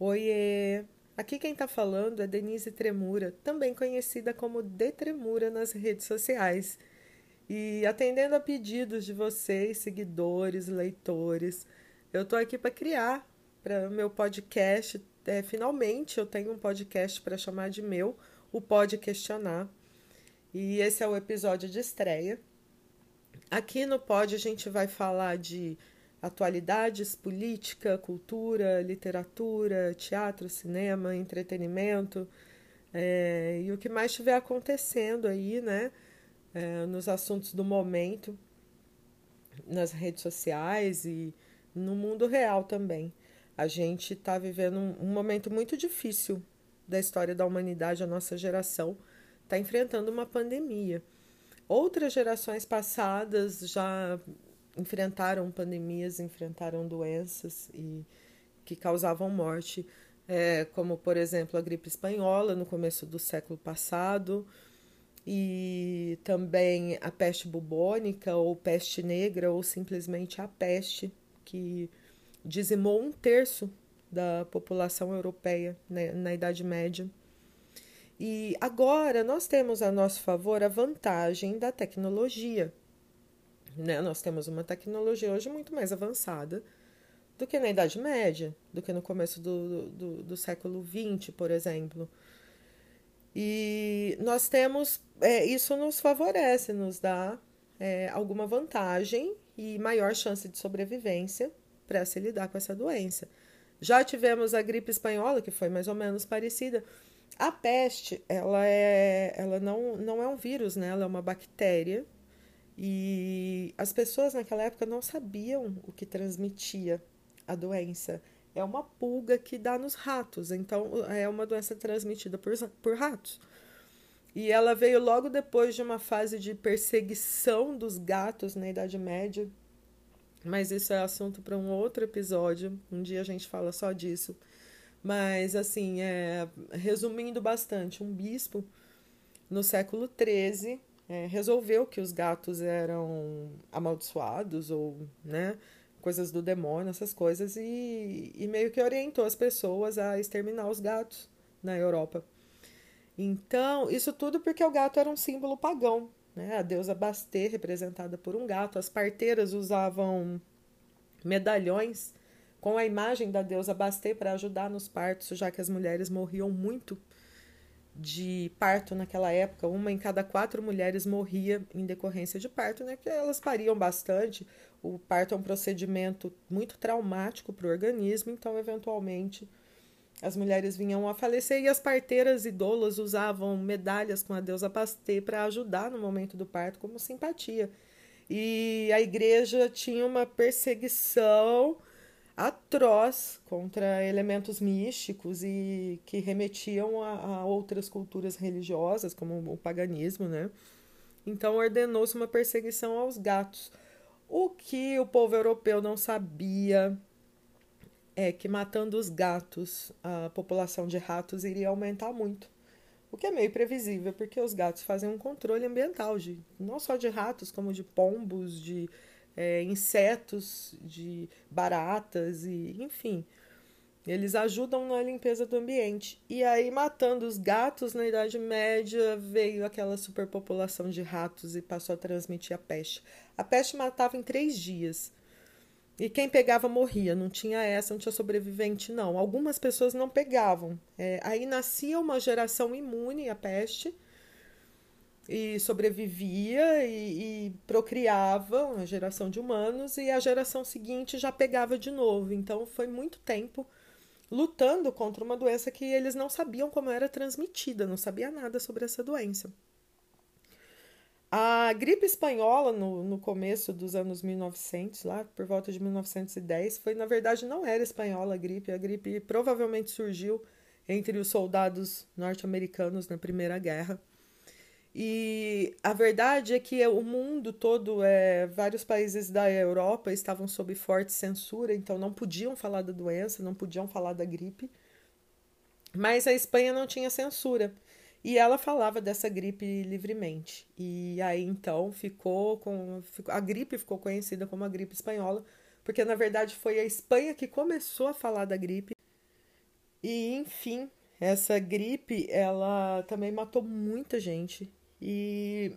Oiê! Aqui quem está falando é Denise Tremura, também conhecida como De Tremura nas redes sociais. E atendendo a pedidos de vocês, seguidores, leitores, eu estou aqui para criar para o meu podcast. É, finalmente eu tenho um podcast para chamar de meu, o Pode Questionar. E esse é o episódio de estreia. Aqui no Pod a gente vai falar de atualidades, política, cultura, literatura, teatro, cinema, entretenimento é, e o que mais estiver acontecendo aí, né, é, nos assuntos do momento, nas redes sociais e no mundo real também. A gente está vivendo um, um momento muito difícil da história da humanidade, a nossa geração está enfrentando uma pandemia. Outras gerações passadas já enfrentaram pandemias, enfrentaram doenças e que causavam morte, é, como por exemplo a gripe espanhola no começo do século passado e também a peste bubônica ou peste negra ou simplesmente a peste que dizimou um terço da população europeia né, na Idade Média. E agora nós temos a nosso favor a vantagem da tecnologia. Né? Nós temos uma tecnologia hoje muito mais avançada do que na Idade Média, do que no começo do, do, do século XX, por exemplo. E nós temos, é, isso nos favorece, nos dá é, alguma vantagem e maior chance de sobrevivência para se lidar com essa doença. Já tivemos a gripe espanhola, que foi mais ou menos parecida. A peste, ela, é, ela não, não é um vírus, né? Ela é uma bactéria e as pessoas naquela época não sabiam o que transmitia a doença. É uma pulga que dá nos ratos, então é uma doença transmitida por, por ratos. E ela veio logo depois de uma fase de perseguição dos gatos na Idade Média. Mas isso é assunto para um outro episódio. Um dia a gente fala só disso. Mas, assim, é, resumindo bastante, um bispo no século XIII é, resolveu que os gatos eram amaldiçoados ou, né, coisas do demônio, essas coisas, e, e meio que orientou as pessoas a exterminar os gatos na Europa. Então, isso tudo porque o gato era um símbolo pagão, né? A deusa Basté, representada por um gato. As parteiras usavam medalhões com a imagem da deusa Basté para ajudar nos partos, já que as mulheres morriam muito de parto naquela época, uma em cada quatro mulheres morria em decorrência de parto, né? Que elas pariam bastante. O parto é um procedimento muito traumático para o organismo, então, eventualmente, as mulheres vinham a falecer e as parteiras idolas usavam medalhas com a deusa Pastê para ajudar no momento do parto, como simpatia. E a igreja tinha uma perseguição atroz contra elementos místicos e que remetiam a, a outras culturas religiosas, como o paganismo, né? Então ordenou-se uma perseguição aos gatos. O que o povo europeu não sabia é que matando os gatos, a população de ratos iria aumentar muito. O que é meio previsível, porque os gatos fazem um controle ambiental, de, não só de ratos, como de pombos, de é, insetos, de baratas e enfim. Eles ajudam na limpeza do ambiente. E aí, matando os gatos na Idade Média, veio aquela superpopulação de ratos e passou a transmitir a peste. A peste matava em três dias. E quem pegava morria, não tinha essa, não tinha sobrevivente, não. Algumas pessoas não pegavam. É, aí nascia uma geração imune à peste e sobrevivia e, e, procriava uma geração de humanos e a geração seguinte já pegava de novo. Então foi muito tempo lutando contra uma doença que eles não sabiam como era transmitida, não sabia nada sobre essa doença. A gripe espanhola, no, no começo dos anos 1900, lá por volta de 1910, foi na verdade não era espanhola a gripe, a gripe provavelmente surgiu entre os soldados norte-americanos na Primeira Guerra e a verdade é que o mundo todo, é, vários países da Europa estavam sob forte censura, então não podiam falar da doença, não podiam falar da gripe. Mas a Espanha não tinha censura. E ela falava dessa gripe livremente. E aí então ficou com. A gripe ficou conhecida como a gripe espanhola, porque na verdade foi a Espanha que começou a falar da gripe E enfim, essa gripe, ela também matou muita gente. E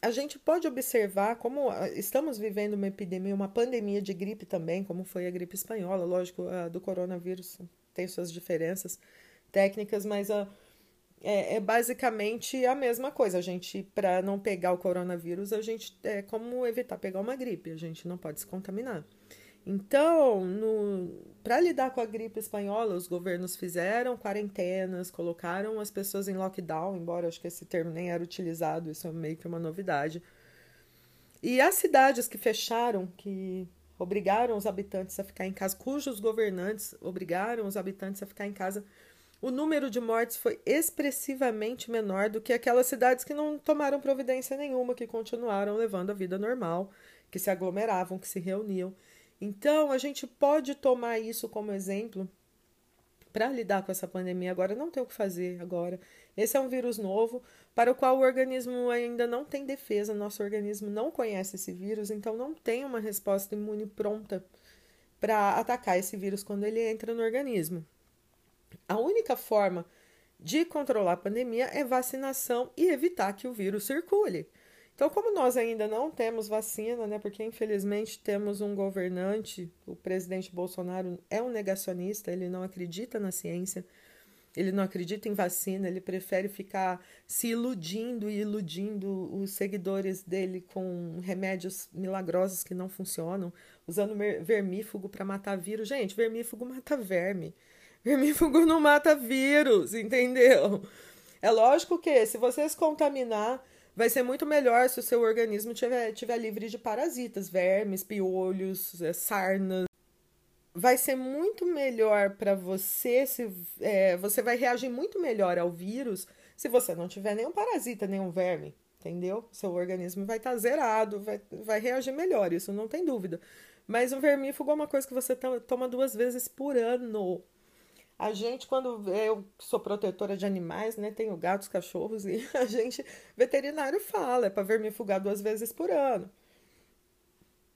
a gente pode observar como ah, estamos vivendo uma epidemia, uma pandemia de gripe também, como foi a gripe espanhola, lógico, a do coronavírus tem suas diferenças técnicas, mas a, é, é basicamente a mesma coisa. A gente, para não pegar o coronavírus, a gente é como evitar pegar uma gripe, a gente não pode se contaminar. Então, para lidar com a gripe espanhola, os governos fizeram quarentenas, colocaram as pessoas em lockdown, embora acho que esse termo nem era utilizado, isso é meio que uma novidade. E as cidades que fecharam, que obrigaram os habitantes a ficar em casa, cujos governantes obrigaram os habitantes a ficar em casa, o número de mortes foi expressivamente menor do que aquelas cidades que não tomaram providência nenhuma, que continuaram levando a vida normal, que se aglomeravam, que se reuniam. Então, a gente pode tomar isso como exemplo para lidar com essa pandemia. Agora, não tem o que fazer agora. Esse é um vírus novo para o qual o organismo ainda não tem defesa, nosso organismo não conhece esse vírus, então não tem uma resposta imune pronta para atacar esse vírus quando ele entra no organismo. A única forma de controlar a pandemia é vacinação e evitar que o vírus circule. Então, como nós ainda não temos vacina, né, porque infelizmente temos um governante, o presidente Bolsonaro é um negacionista, ele não acredita na ciência, ele não acredita em vacina, ele prefere ficar se iludindo e iludindo os seguidores dele com remédios milagrosos que não funcionam, usando vermífugo para matar vírus. Gente, vermífugo mata verme. Vermífugo não mata vírus, entendeu? É lógico que se você se contaminar vai ser muito melhor se o seu organismo tiver, tiver livre de parasitas, vermes, piolhos, é, sarnas. Vai ser muito melhor para você, se é, você vai reagir muito melhor ao vírus se você não tiver nenhum parasita, nenhum verme, entendeu? Seu organismo vai estar tá zerado, vai, vai reagir melhor, isso não tem dúvida. Mas o vermífugo é uma coisa que você toma duas vezes por ano. A gente, quando eu sou protetora de animais, né, tenho gatos, cachorros, e a gente, veterinário fala, é para vermifugar duas vezes por ano.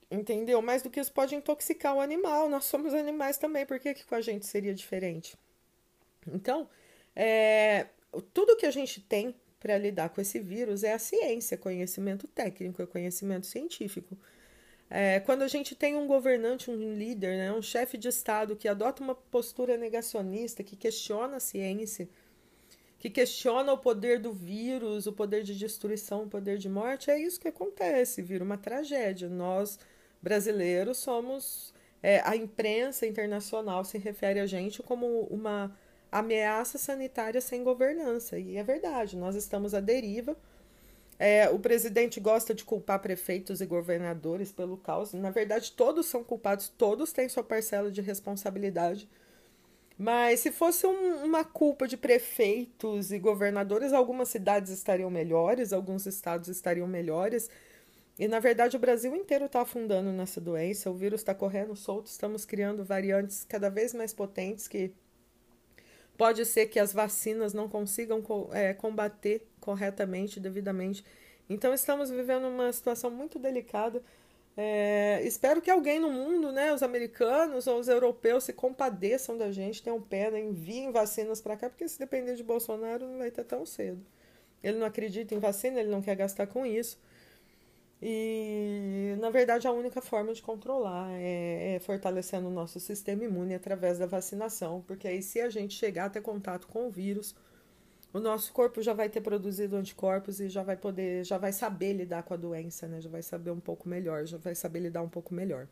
Entendeu? Mais do que isso pode intoxicar o animal. Nós somos animais também, por que, que com a gente seria diferente? Então, é, tudo que a gente tem para lidar com esse vírus é a ciência, conhecimento técnico, é conhecimento científico. É, quando a gente tem um governante, um líder, né, um chefe de Estado que adota uma postura negacionista, que questiona a ciência, que questiona o poder do vírus, o poder de destruição, o poder de morte, é isso que acontece, vira uma tragédia. Nós, brasileiros, somos. É, a imprensa internacional se refere a gente como uma ameaça sanitária sem governança. E é verdade, nós estamos à deriva é, o presidente gosta de culpar prefeitos e governadores pelo caos. Na verdade, todos são culpados, todos têm sua parcela de responsabilidade. Mas se fosse um, uma culpa de prefeitos e governadores, algumas cidades estariam melhores, alguns estados estariam melhores. E na verdade o Brasil inteiro está afundando nessa doença, o vírus está correndo solto, estamos criando variantes cada vez mais potentes que pode ser que as vacinas não consigam é, combater corretamente, devidamente. Então estamos vivendo uma situação muito delicada. É, espero que alguém no mundo, né, os americanos ou os europeus, se compadeçam da gente, tenham pena, enviem vacinas para cá, porque se depender de Bolsonaro não vai ter tão cedo. Ele não acredita em vacina, ele não quer gastar com isso. E, na verdade, a única forma de controlar é, é, fortalecendo o nosso sistema imune através da vacinação, porque aí, se a gente chegar a ter contato com o vírus, o nosso corpo já vai ter produzido anticorpos e já vai poder, já vai saber lidar com a doença, né? Já vai saber um pouco melhor, já vai saber lidar um pouco melhor.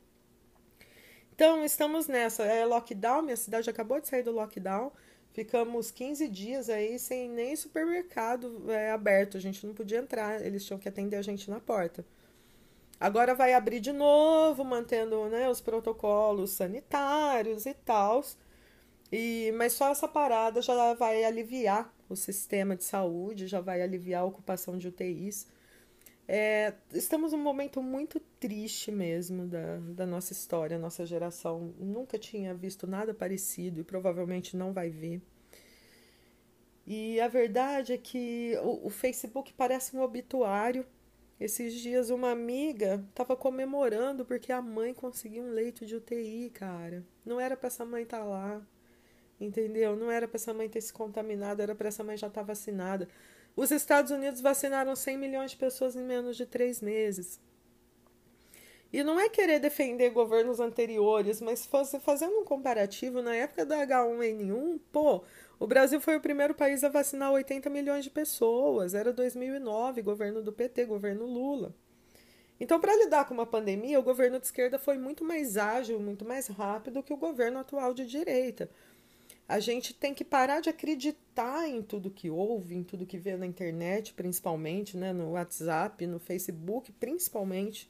Então, estamos nessa. É lockdown, minha cidade acabou de sair do lockdown. Ficamos 15 dias aí sem nem supermercado é, aberto. A gente não podia entrar, eles tinham que atender a gente na porta. Agora vai abrir de novo, mantendo né, os protocolos sanitários e tal. E, mas só essa parada já vai aliviar o sistema de saúde, já vai aliviar a ocupação de UTIs. É, estamos num momento muito triste mesmo da, da nossa história, nossa geração nunca tinha visto nada parecido e provavelmente não vai ver. E a verdade é que o, o Facebook parece um obituário. Esses dias uma amiga estava comemorando porque a mãe conseguiu um leito de UTI, cara. Não era para essa mãe estar tá lá. entendeu? Não era para essa mãe ter se contaminado, era para essa mãe já estar tá vacinada. Os Estados Unidos vacinaram 100 milhões de pessoas em menos de três meses. E não é querer defender governos anteriores, mas fazendo um comparativo, na época da H1N1, pô, o Brasil foi o primeiro país a vacinar 80 milhões de pessoas. Era 2009, governo do PT, governo Lula. Então, para lidar com uma pandemia, o governo de esquerda foi muito mais ágil, muito mais rápido que o governo atual de direita. A gente tem que parar de acreditar em tudo que ouve, em tudo que vê na internet, principalmente, né, no WhatsApp, no Facebook, principalmente,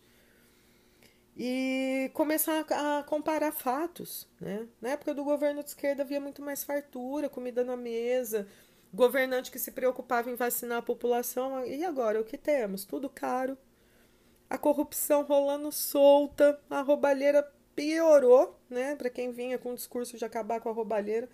e começar a comparar fatos. Né? Na época do governo de esquerda havia muito mais fartura, comida na mesa, governante que se preocupava em vacinar a população. E agora, o que temos? Tudo caro, a corrupção rolando solta, a roubalheira piorou, né? Para quem vinha com o discurso de acabar com a roubalheira.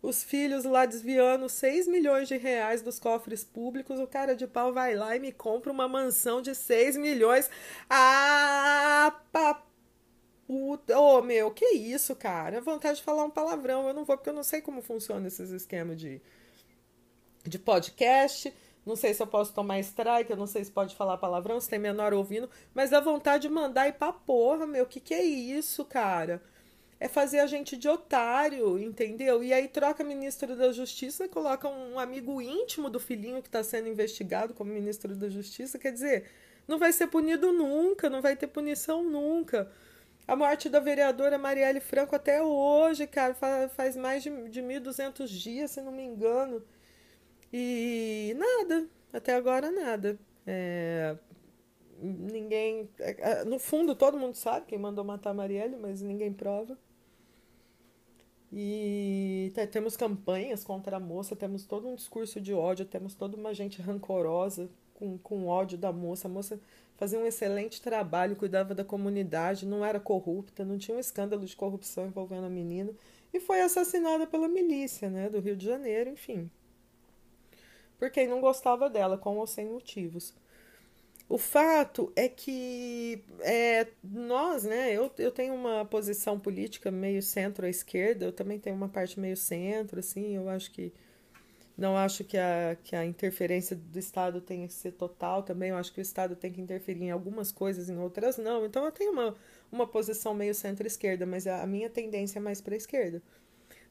Os filhos lá desviando 6 milhões de reais dos cofres públicos, o cara de pau vai lá e me compra uma mansão de 6 milhões. Ah, paputa. Ô, oh, meu, que isso, cara? Vontade de falar um palavrão. Eu não vou, porque eu não sei como funciona esses esquemas de, de podcast não sei se eu posso tomar strike, eu não sei se pode falar palavrão, se tem menor ouvindo, mas dá vontade de mandar ir pra porra, meu. Que que é isso, cara? É fazer a gente de otário, entendeu? E aí troca ministro da Justiça coloca um amigo íntimo do filhinho que está sendo investigado como ministro da Justiça. Quer dizer, não vai ser punido nunca, não vai ter punição nunca. A morte da vereadora Marielle Franco até hoje, cara, faz mais de, de 1.200 dias, se não me engano. E nada, até agora nada. É, ninguém. É, é, no fundo, todo mundo sabe quem mandou matar a Marielle, mas ninguém prova. E temos campanhas contra a moça, temos todo um discurso de ódio, temos toda uma gente rancorosa com, com ódio da moça. A moça fazia um excelente trabalho, cuidava da comunidade, não era corrupta, não tinha um escândalo de corrupção envolvendo a menina. E foi assassinada pela milícia né, do Rio de Janeiro, enfim por quem não gostava dela, com ou sem motivos. O fato é que é, nós, né, eu, eu tenho uma posição política meio centro à esquerda, eu também tenho uma parte meio centro, assim, eu acho que não acho que a, que a interferência do Estado tenha que ser total também, eu acho que o Estado tem que interferir em algumas coisas, em outras não. Então eu tenho uma, uma posição meio centro-esquerda, mas a, a minha tendência é mais para a esquerda.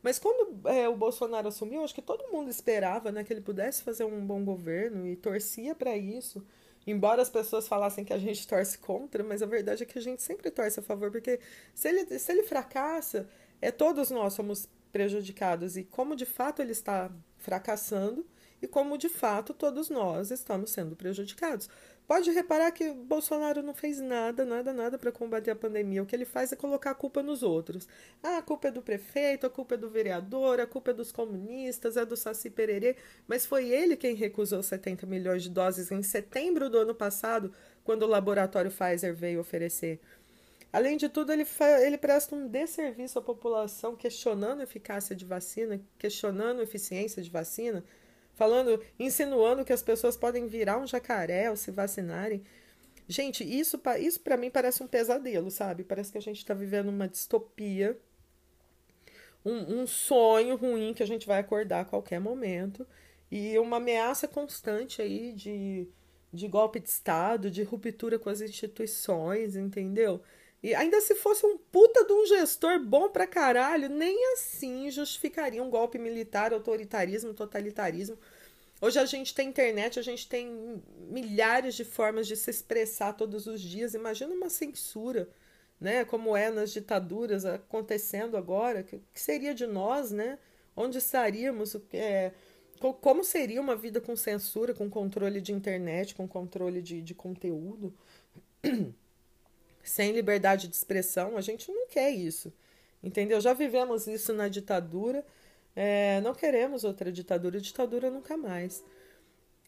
Mas quando é, o Bolsonaro assumiu, acho que todo mundo esperava né, que ele pudesse fazer um bom governo e torcia para isso. Embora as pessoas falassem que a gente torce contra, mas a verdade é que a gente sempre torce a favor, porque se ele, se ele fracassa, é, todos nós somos prejudicados. E como de fato ele está fracassando, e como de fato todos nós estamos sendo prejudicados. Pode reparar que Bolsonaro não fez nada, nada, nada para combater a pandemia. O que ele faz é colocar a culpa nos outros. Ah, a culpa é do prefeito, a culpa é do vereador, a culpa é dos comunistas, é do Saci Pererê. Mas foi ele quem recusou 70 milhões de doses em setembro do ano passado, quando o laboratório Pfizer veio oferecer. Além de tudo, ele, ele presta um desserviço à população, questionando a eficácia de vacina, questionando a eficiência de vacina falando, insinuando que as pessoas podem virar um jacaré ao se vacinarem. Gente, isso, isso para mim parece um pesadelo, sabe? Parece que a gente está vivendo uma distopia, um, um sonho ruim que a gente vai acordar a qualquer momento e uma ameaça constante aí de, de golpe de Estado, de ruptura com as instituições, entendeu? E ainda se fosse um puta de um gestor bom pra caralho, nem assim justificaria um golpe militar, autoritarismo, totalitarismo. Hoje a gente tem internet, a gente tem milhares de formas de se expressar todos os dias. Imagina uma censura, né? Como é nas ditaduras acontecendo agora. O que seria de nós, né? Onde estaríamos? É, como seria uma vida com censura, com controle de internet, com controle de, de conteúdo? sem liberdade de expressão, a gente não quer isso. Entendeu? Já vivemos isso na ditadura, é, não queremos outra ditadura, ditadura nunca mais.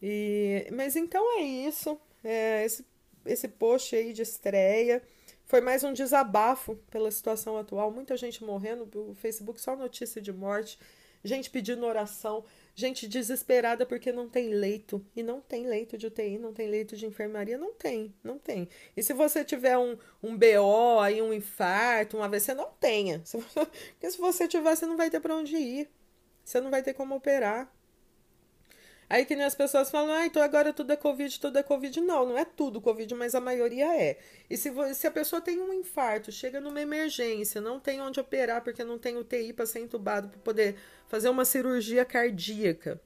E, mas então é isso. É, esse, esse post aí de estreia foi mais um desabafo pela situação atual. Muita gente morrendo, o Facebook só notícia de morte. Gente pedindo oração, gente desesperada porque não tem leito. E não tem leito de UTI, não tem leito de enfermaria, não tem, não tem. E se você tiver um, um BO, aí um infarto, um AVC, não tenha. Porque se você tiver, você não vai ter para onde ir. Você não vai ter como operar. Aí que nem as pessoas falam, ah, então agora tudo é Covid, tudo é Covid. Não, não é tudo Covid, mas a maioria é. E se, se a pessoa tem um infarto, chega numa emergência, não tem onde operar porque não tem UTI para ser entubado, para poder fazer uma cirurgia cardíaca.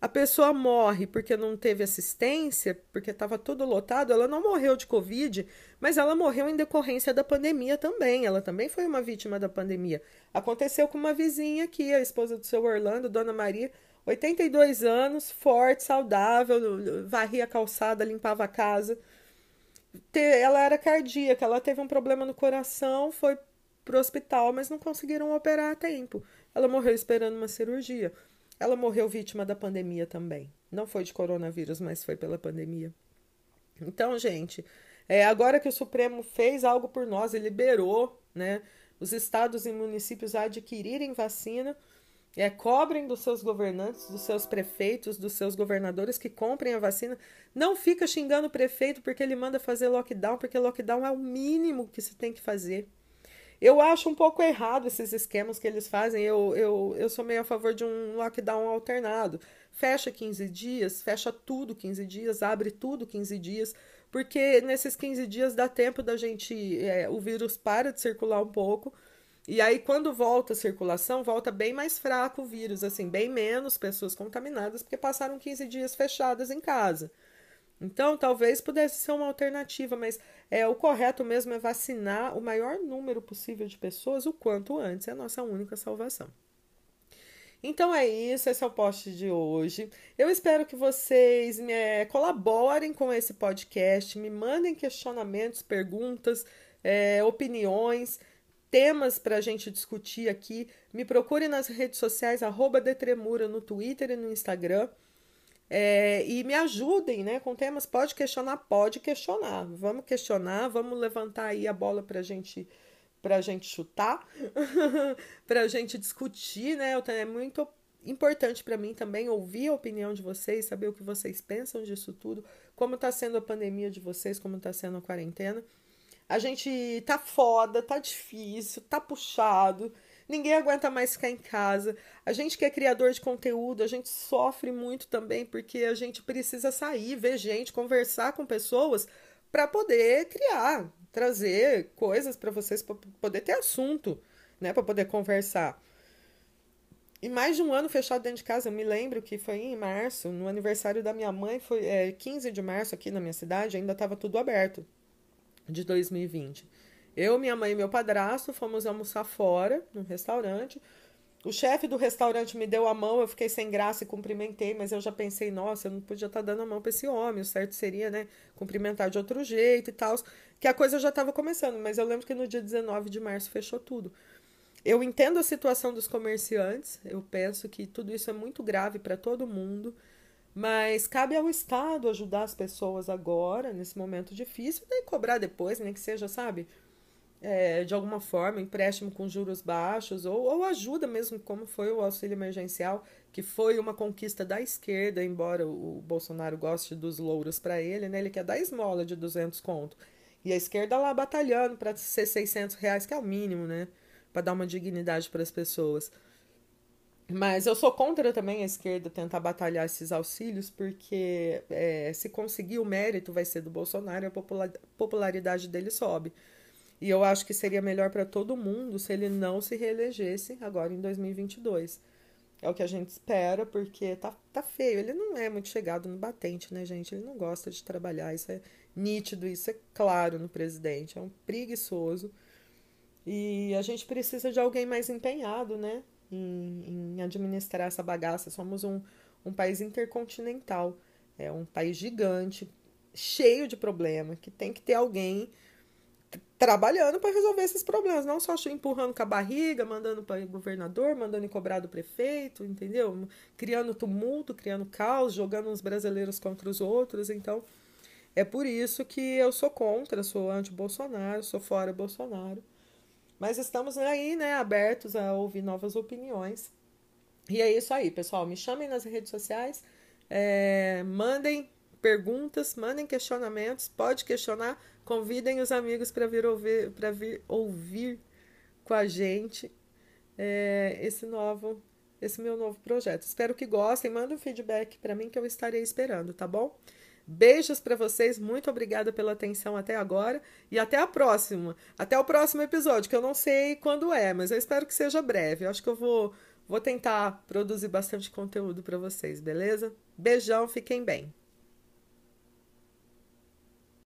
A pessoa morre porque não teve assistência, porque estava tudo lotado. Ela não morreu de Covid, mas ela morreu em decorrência da pandemia também. Ela também foi uma vítima da pandemia. Aconteceu com uma vizinha aqui, a esposa do seu Orlando, Dona Maria 82 anos, forte, saudável, varria a calçada, limpava a casa. Ela era cardíaca, ela teve um problema no coração, foi pro hospital, mas não conseguiram operar a tempo. Ela morreu esperando uma cirurgia. Ela morreu vítima da pandemia também. Não foi de coronavírus, mas foi pela pandemia. Então, gente, é, agora que o Supremo fez algo por nós e liberou né, os estados e municípios a adquirirem vacina, é, cobrem dos seus governantes, dos seus prefeitos, dos seus governadores que comprem a vacina. Não fica xingando o prefeito porque ele manda fazer lockdown, porque lockdown é o mínimo que se tem que fazer. Eu acho um pouco errado esses esquemas que eles fazem. Eu, eu, eu sou meio a favor de um lockdown alternado. Fecha 15 dias, fecha tudo 15 dias, abre tudo 15 dias, porque nesses 15 dias dá tempo da gente. É, o vírus para de circular um pouco e aí, quando volta a circulação, volta bem mais fraco o vírus, assim, bem menos pessoas contaminadas, porque passaram 15 dias fechadas em casa. Então, talvez pudesse ser uma alternativa, mas é o correto mesmo é vacinar o maior número possível de pessoas o quanto antes, é a nossa única salvação. Então é isso, esse é o post de hoje. Eu espero que vocês me, é, colaborem com esse podcast, me mandem questionamentos, perguntas, é, opiniões temas para a gente discutir aqui, me procure nas redes sociais, arroba Detremura, no Twitter e no Instagram. É, e me ajudem né, com temas. Pode questionar, pode questionar. Vamos questionar, vamos levantar aí a bola para gente, a gente chutar, para a gente discutir. Né? É muito importante para mim também ouvir a opinião de vocês, saber o que vocês pensam disso tudo, como está sendo a pandemia de vocês, como está sendo a quarentena. A gente tá foda, tá difícil, tá puxado. Ninguém aguenta mais ficar em casa. A gente que é criador de conteúdo, a gente sofre muito também porque a gente precisa sair, ver gente, conversar com pessoas para poder criar, trazer coisas para vocês para poder ter assunto, né, para poder conversar. E mais de um ano fechado dentro de casa, eu me lembro que foi em março, no aniversário da minha mãe, foi é, 15 de março aqui na minha cidade, ainda estava tudo aberto de 2020. Eu, minha mãe e meu padrasto fomos almoçar fora, num restaurante. O chefe do restaurante me deu a mão, eu fiquei sem graça e cumprimentei, mas eu já pensei, nossa, eu não podia estar tá dando a mão para esse homem, o certo seria, né, cumprimentar de outro jeito e tal, que a coisa já estava começando, mas eu lembro que no dia 19 de março fechou tudo. Eu entendo a situação dos comerciantes, eu penso que tudo isso é muito grave para todo mundo. Mas cabe ao Estado ajudar as pessoas agora, nesse momento difícil, e cobrar depois, nem que seja, sabe? É, de alguma forma, empréstimo com juros baixos, ou, ou ajuda mesmo, como foi o auxílio emergencial, que foi uma conquista da esquerda, embora o, Bolsonaro goste dos louros para ele, né? Ele quer dar esmola de 200 conto. E a esquerda lá batalhando para ser 600 reais, que é o mínimo, né? Para dar uma dignidade para as pessoas. Mas eu sou contra também a esquerda tentar batalhar esses auxílios, porque é, se conseguir o mérito vai ser do Bolsonaro a popularidade dele sobe. E eu acho que seria melhor para todo mundo se ele não se reelegesse agora em 2022. É o que a gente espera, porque tá, tá feio. Ele não é muito chegado no batente, né, gente? Ele não gosta de trabalhar. Isso é nítido, isso é claro no presidente. É um preguiçoso. E a gente precisa de alguém mais empenhado, né? Em, em administrar essa bagaça. Somos um, um país intercontinental, é um país gigante, cheio de problema, que tem que ter alguém trabalhando para resolver esses problemas, não só empurrando com a barriga, mandando para o governador, mandando cobrar do prefeito, entendeu? Criando tumulto, criando caos, jogando os brasileiros contra os outros. Então, é por isso que eu sou contra, sou anti-Bolsonaro, sou fora Bolsonaro. Mas estamos aí, né, abertos a ouvir novas opiniões. E é isso aí, pessoal. Me chamem nas redes sociais, é, mandem perguntas, mandem questionamentos, pode questionar, convidem os amigos para vir ouvir, para vir ouvir com a gente é, esse novo, esse meu novo projeto. Espero que gostem, mandem um feedback para mim que eu estarei esperando, tá bom? Beijos para vocês, muito obrigada pela atenção até agora e até a próxima. Até o próximo episódio, que eu não sei quando é, mas eu espero que seja breve. Eu acho que eu vou, vou tentar produzir bastante conteúdo para vocês, beleza? Beijão, fiquem bem.